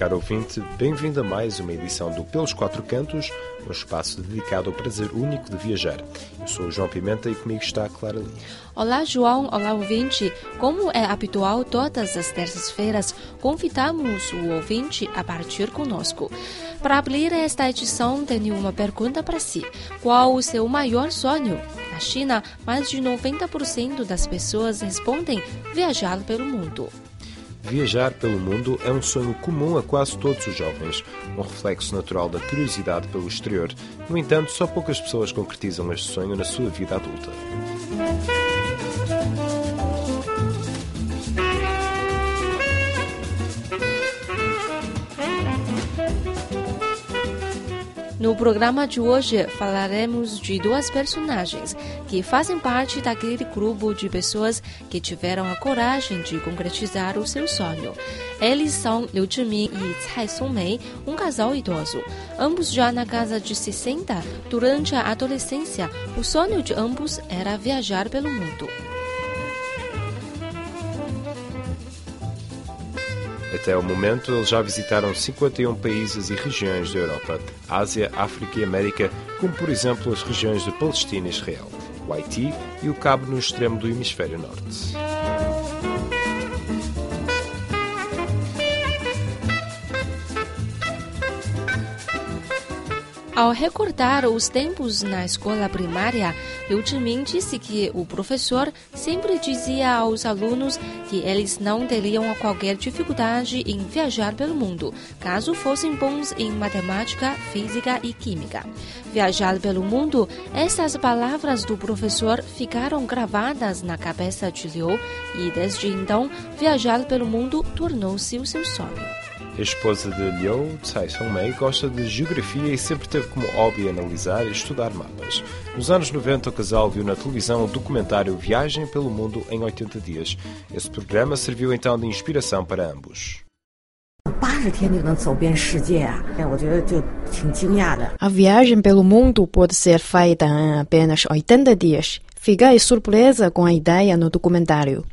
Caro ouvinte, bem-vindo a mais uma edição do Pelos Quatro Cantos, um espaço dedicado ao prazer único de viajar. Eu sou o João Pimenta e comigo está a Clara Lee. Olá, João. Olá, ouvinte. Como é habitual, todas as terças-feiras convidamos o ouvinte a partir conosco. Para abrir esta edição, tenho uma pergunta para si. Qual o seu maior sonho? Na China, mais de 90% das pessoas respondem viajar pelo mundo. Viajar pelo mundo é um sonho comum a quase todos os jovens, um reflexo natural da curiosidade pelo exterior. No entanto, só poucas pessoas concretizam este sonho na sua vida adulta. No programa de hoje falaremos de duas personagens que fazem parte daquele grupo de pessoas que tiveram a coragem de concretizar o seu sonho. Eles são Liu Zhiming e Cai Songmei, um casal idoso. Ambos já na casa de 60, durante a adolescência, o sonho de ambos era viajar pelo mundo. Até o momento, eles já visitaram 51 países e regiões da Europa, Ásia, África e América, como por exemplo as regiões de Palestina e Israel, o Haiti e o Cabo no extremo do hemisfério norte. Ao recordar os tempos na escola primária, Liu Zhiming disse que o professor sempre dizia aos alunos que eles não teriam qualquer dificuldade em viajar pelo mundo, caso fossem bons em matemática, física e química. Viajar pelo mundo, essas palavras do professor ficaram gravadas na cabeça de Liu e desde então, viajar pelo mundo tornou-se o seu sonho. A esposa de Liu, Tsai Song-mei, gosta de geografia e sempre teve como hobby analisar e estudar mapas. Nos anos 90, o casal viu na televisão o documentário Viagem pelo Mundo em 80 Dias. Esse programa serviu então de inspiração para ambos. A viagem pelo mundo pode ser feita em apenas 80 dias. Fiquei surpresa com a ideia no documentário.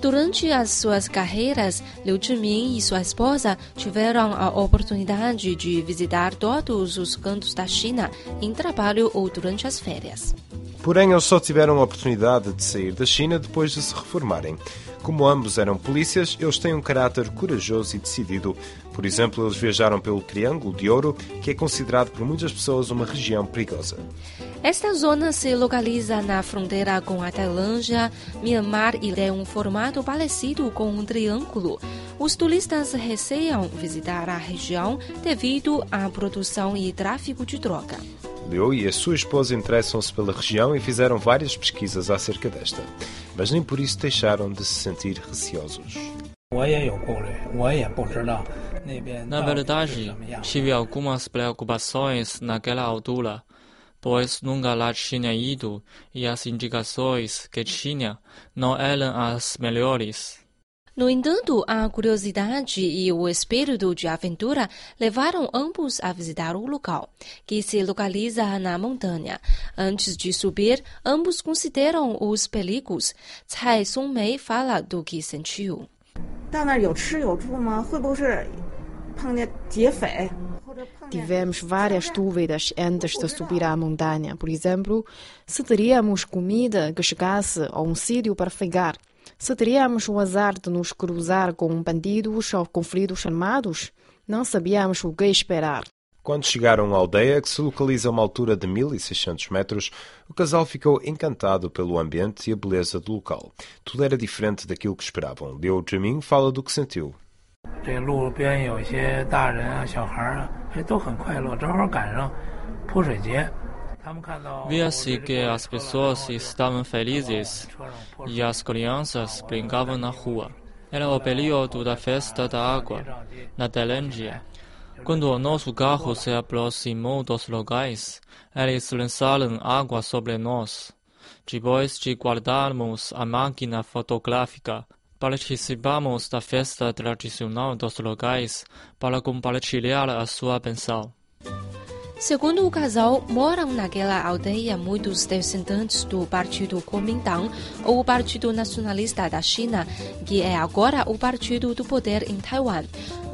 Durante as suas carreiras, Liu Zhiming e sua esposa tiveram a oportunidade de visitar todos os cantos da China em trabalho ou durante as férias. Porém, eles só tiveram a oportunidade de sair da China depois de se reformarem. Como ambos eram polícias, eles têm um caráter corajoso e decidido. Por exemplo, eles viajaram pelo Triângulo de Ouro, que é considerado por muitas pessoas uma região perigosa. Esta zona se localiza na fronteira com a Tailândia, Myanmar e é um formato parecido com um triângulo. Os turistas receiam visitar a região devido à produção e tráfico de droga. Liu e a sua esposa interessam-se pela região e fizeram várias pesquisas acerca desta, mas nem por isso deixaram de se sentir receosos. Na verdade, tive algumas preocupações naquela altura, pois nunca lá tinha ido e as indicações que tinha não eram as melhores. No entanto, a curiosidade e o espírito de aventura levaram ambos a visitar o local, que se localiza na montanha. Antes de subir, ambos consideram os perigos. Cai Songmei fala do que sentiu. Tivemos várias dúvidas antes de subir à montanha. Por exemplo, se teríamos comida que chegasse a um sítio para ficar. Se teríamos o azar de nos cruzar com bandidos ou conflitos armados, não sabíamos o que esperar. Quando chegaram à aldeia, que se localiza a uma altura de 1600 metros, o casal ficou encantado pelo ambiente e a beleza do local. Tudo era diferente daquilo que esperavam. Liu Zhiming fala do que sentiu. Via-se que as pessoas estavam felizes e as crianças brincavam na rua. Era o período da festa da água, na Tailândia. Quando o nosso carro se aproximou dos locais, eles lançaram água sobre nós. Depois de guardarmos a máquina fotográfica, participamos da festa tradicional dos locais para compartilhar a sua pensão. Segundo o casal, moram naquela aldeia muitos descendentes do Partido Kuomintang, ou Partido Nacionalista da China, que é agora o partido do poder em Taiwan.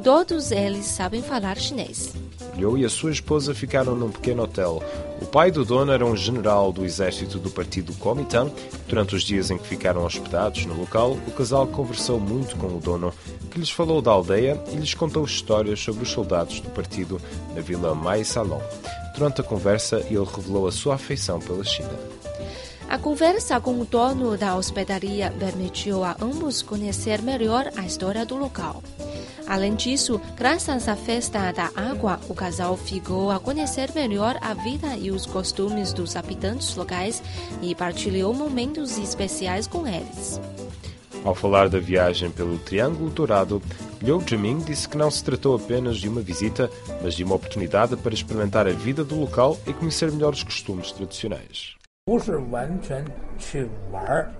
Todos eles sabem falar chinês. Liu e a sua esposa ficaram num pequeno hotel. O pai do dono era um general do exército do partido Kuomintang. Durante os dias em que ficaram hospedados no local, o casal conversou muito com o dono, que lhes falou da aldeia e lhes contou histórias sobre os soldados do partido na vila Mai Salong. Durante a conversa, ele revelou a sua afeição pela China. A conversa com o dono da hospedaria permitiu a ambos conhecer melhor a história do local. Além disso, graças à festa da água, o casal ficou a conhecer melhor a vida e os costumes dos habitantes locais e partilhou momentos especiais com eles. Ao falar da viagem pelo Triângulo Dourado, Liu Zhiming disse que não se tratou apenas de uma visita, mas de uma oportunidade para experimentar a vida do local e conhecer melhor os costumes tradicionais. 不是完全去玩，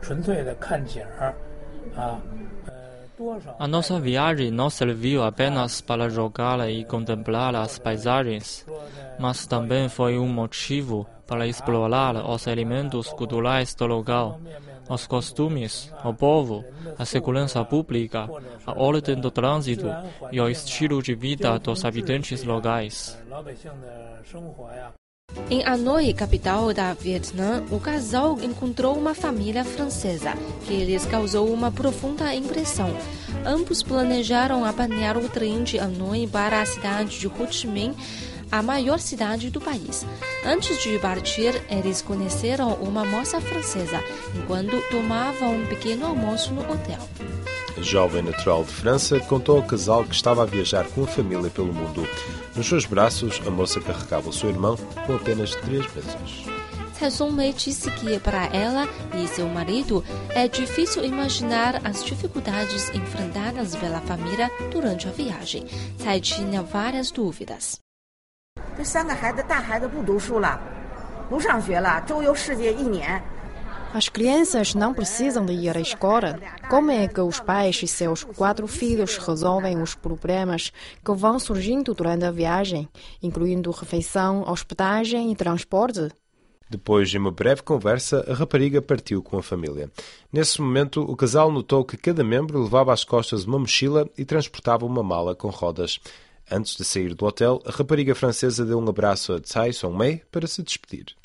纯粹的看景儿，啊。 A nossa viagem não serviu apenas para jogar e contemplar as paisagens, mas também foi um motivo para explorar os elementos culturais do local, os costumes, o povo, a segurança pública, a ordem do trânsito e o estilo de vida dos habitantes locais. Em Hanoi, capital da Vietnã, o casal encontrou uma família francesa que lhes causou uma profunda impressão. Ambos planejaram apanhar o trem de Hanoi para a cidade de Ho Chi Minh, a maior cidade do país. Antes de partir, eles conheceram uma moça francesa enquanto tomavam um pequeno almoço no hotel. A jovem natural de França contou ao casal que estava a viajar com a família pelo mundo. Nos seus braços, a moça carregava o seu irmão com apenas três meses. Tsai Song-mei disse que para ela e seu marido é difícil imaginar as dificuldades enfrentadas pela família durante a viagem. Tsai tinha várias dúvidas. 这三个孩子，大孩子不读书了，不上学了，周游世界一年。 As crianças não precisam de ir à escola. Como é que os pais e seus quatro filhos resolvem os problemas que vão surgindo durante a viagem, incluindo refeição, hospedagem e transporte? Depois de uma breve conversa, a rapariga partiu com a família. Nesse momento, o casal notou que cada membro levava às costas uma mochila e transportava uma mala com rodas. Antes de sair do hotel, a rapariga francesa deu um abraço a Tsai Song-mei para se despedir.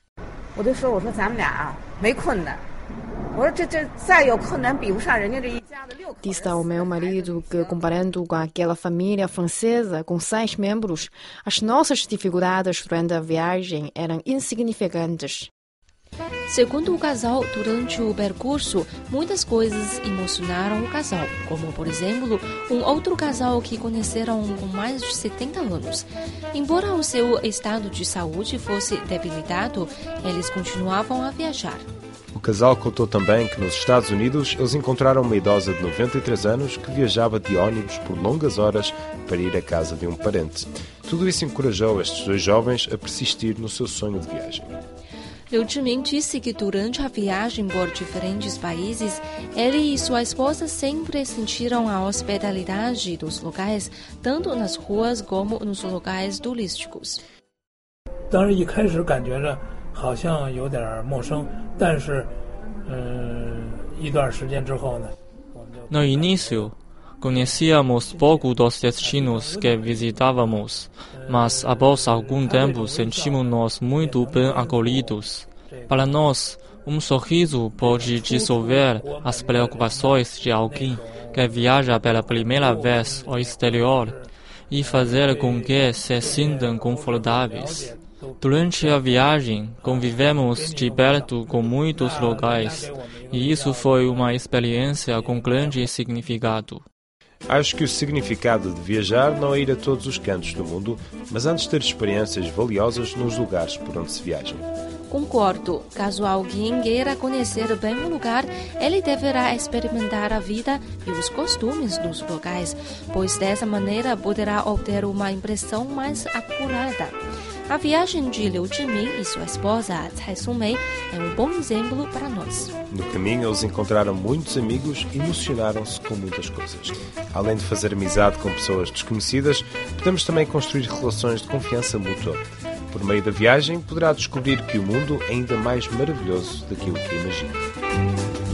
我就说：“我说咱们俩啊，没困难。” Disse ao meu marido que, comparando com aquela família francesa com seis membros, as nossas dificuldades durante a viagem eram insignificantes. Segundo o casal, durante o percurso, muitas coisas emocionaram o casal, como, por exemplo, um outro casal que conheceram com mais de 70 anos. Embora o seu estado de saúde fosse debilitado, eles continuavam a viajar. O casal contou também que nos Estados Unidos eles encontraram uma idosa de 93 anos que viajava de ônibus por longas horas para ir à casa de um parente. Tudo isso encorajou estes dois jovens a persistir no seu sonho de viagem. Liu Zhiming disse que durante a viagem por diferentes países, ele e sua esposa sempre sentiram a hospitalidade dos locais, tanto nas ruas como nos locais turísticos. 当然，一开始感觉着好像有点陌生，但是，嗯，一段时间之后呢，No início, conhecíamos pouco dos destinos que visitávamos, mas após algum tempo sentimos-nos muito bem acolhidos. Para nós, um sorriso pode dissolver as preocupações de alguém que viaja pela primeira vez ao exterior e fazer com que se sintam confortáveis. Durante a viagem, convivemos de perto com muitos locais, e isso foi uma experiência com grande significado. Acho que o significado de viajar não é ir a todos os cantos do mundo, mas antes ter experiências valiosas nos lugares por onde se viaja. Concordo. Caso alguém queira conhecer bem o lugar, ele deverá experimentar a vida e os costumes dos locais, pois dessa maneira poderá obter uma impressão mais apurada. A viagem de Liu Zhimin e sua esposa Cai Sumei é um bom exemplo para nós. No caminho, eles encontraram muitos amigos e emocionaram-se com muitas coisas. Além de fazer amizade com pessoas desconhecidas, podemos também construir relações de confiança mútua. Por meio da viagem, poderá descobrir que o mundo é ainda mais maravilhoso daquilo que imagina.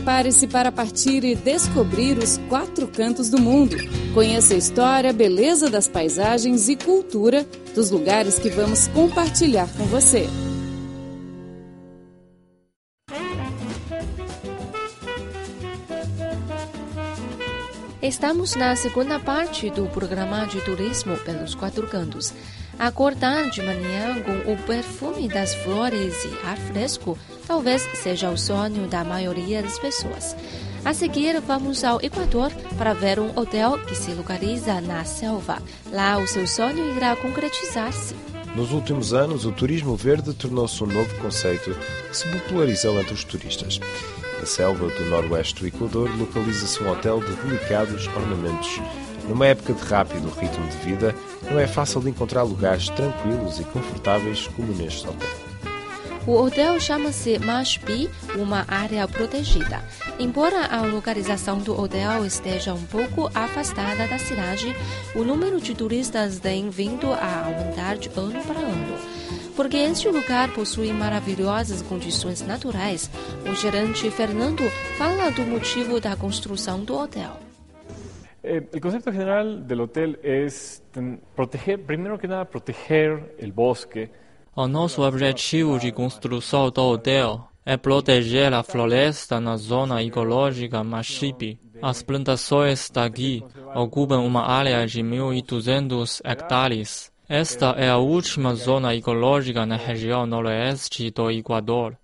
Prepare-se para partir e descobrir os quatro cantos do mundo. Conheça a história, beleza das paisagens e cultura dos lugares que vamos compartilhar com você. Estamos na segunda parte do programa de turismo pelos quatro cantos. Acordar de manhã com o perfume das flores e ar fresco talvez seja o sonho da maioria das pessoas. A seguir, vamos ao Equador para ver um hotel que se localiza na selva. Lá, o seu sonho irá concretizar-se. Nos últimos anos, o turismo verde tornou-se um novo conceito que se popularizou entre os turistas. Na selva do noroeste do Equador localiza-se um hotel de delicados ornamentos numa época de rápido ritmo de vida, não é fácil de encontrar lugares tranquilos e confortáveis como neste hotel. O hotel chama-se Mashpi, uma área protegida. Embora a localização do hotel esteja um pouco afastada da cidade, o número de turistas tem vindo a aumentar de ano para ano. Porque este lugar possui maravilhosas condições naturais, o gerente Fernando fala do motivo da construção do hotel. Eh, el concepto general del hotel es proteger, primero que nada, proteger el bosque. O nosso objetivo de construção do hotel é proteger a floresta na zona ecológica Machipi. As plantações daqui ocupam uma área de 1.200 hectares. Esta é a última zona ecológica na região noroeste do Equador.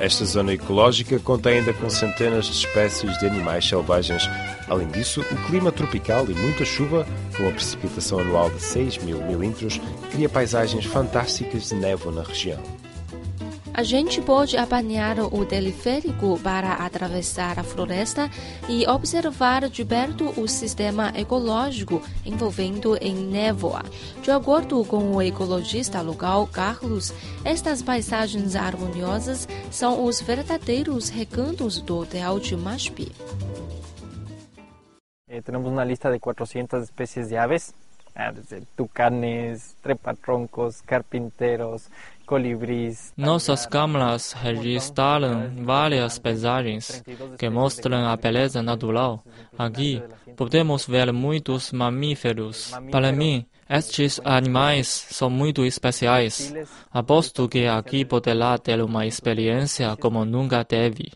Esta zona ecológica contém ainda com centenas de espécies de animais selvagens. Além disso, o clima tropical e muita chuva, com a precipitação anual de 6 mil milímetros, cria paisagens fantásticas de névoa na região. A gente pode apanhar o teleférico para atravessar a floresta e observar de perto o sistema ecológico envolvendo em névoa. De acordo com o ecologista local Carlos, estas paisagens harmoniosas são os verdadeiros recantos do Hotel de Mashpi. Eh, temos uma lista de 400 espécies de aves, ah, tucanes, trepatroncos, carpinteiros, colibris. Nossas câmeras registraram várias paisagens que mostram a beleza natural. Aqui podemos ver muitos mamíferos. Para mim, estes animais são muito especiais. Aposto que aqui poderá ter uma experiência como nunca teve.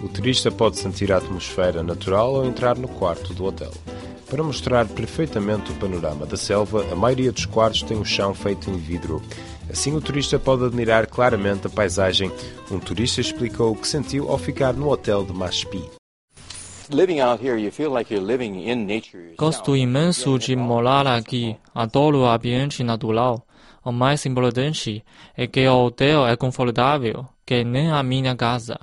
O turista pode sentir a atmosfera natural ou entrar no quarto do hotel. Para mostrar perfeitamente o panorama da selva, a maioria dos quartos tem um chão feito em vidro. Assim, o turista pode admirar claramente a paisagem. Um turista explicou o que sentiu ao ficar no hotel de Mashpi. Gosto imenso de morar aqui. Adoro o ambiente natural. O mais importante é que o hotel é confortável, que nem a minha casa.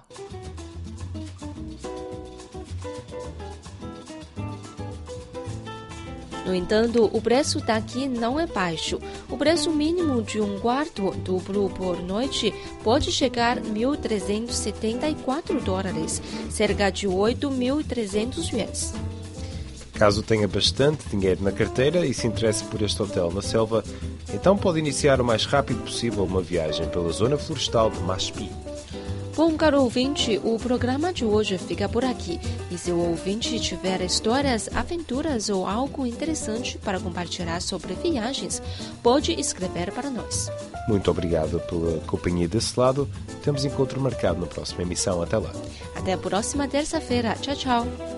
No entanto, o preço daqui não é baixo. O preço mínimo de um quarto duplo por noite pode chegar a 1.374 dólares, cerca de 8.300 yuans. Caso tenha bastante dinheiro na carteira e se interesse por este hotel na selva, então pode iniciar o mais rápido possível uma viagem pela zona florestal de Mashpi. Bom, caro ouvinte, o programa de hoje fica por aqui. E se o ouvinte tiver histórias, aventuras ou algo interessante para compartilhar sobre viagens, pode escrever para nós. Muito obrigado pela companhia desse lado. Temos encontro marcado na próxima emissão. Até lá. Até a próxima terça-feira. Tchau, tchau.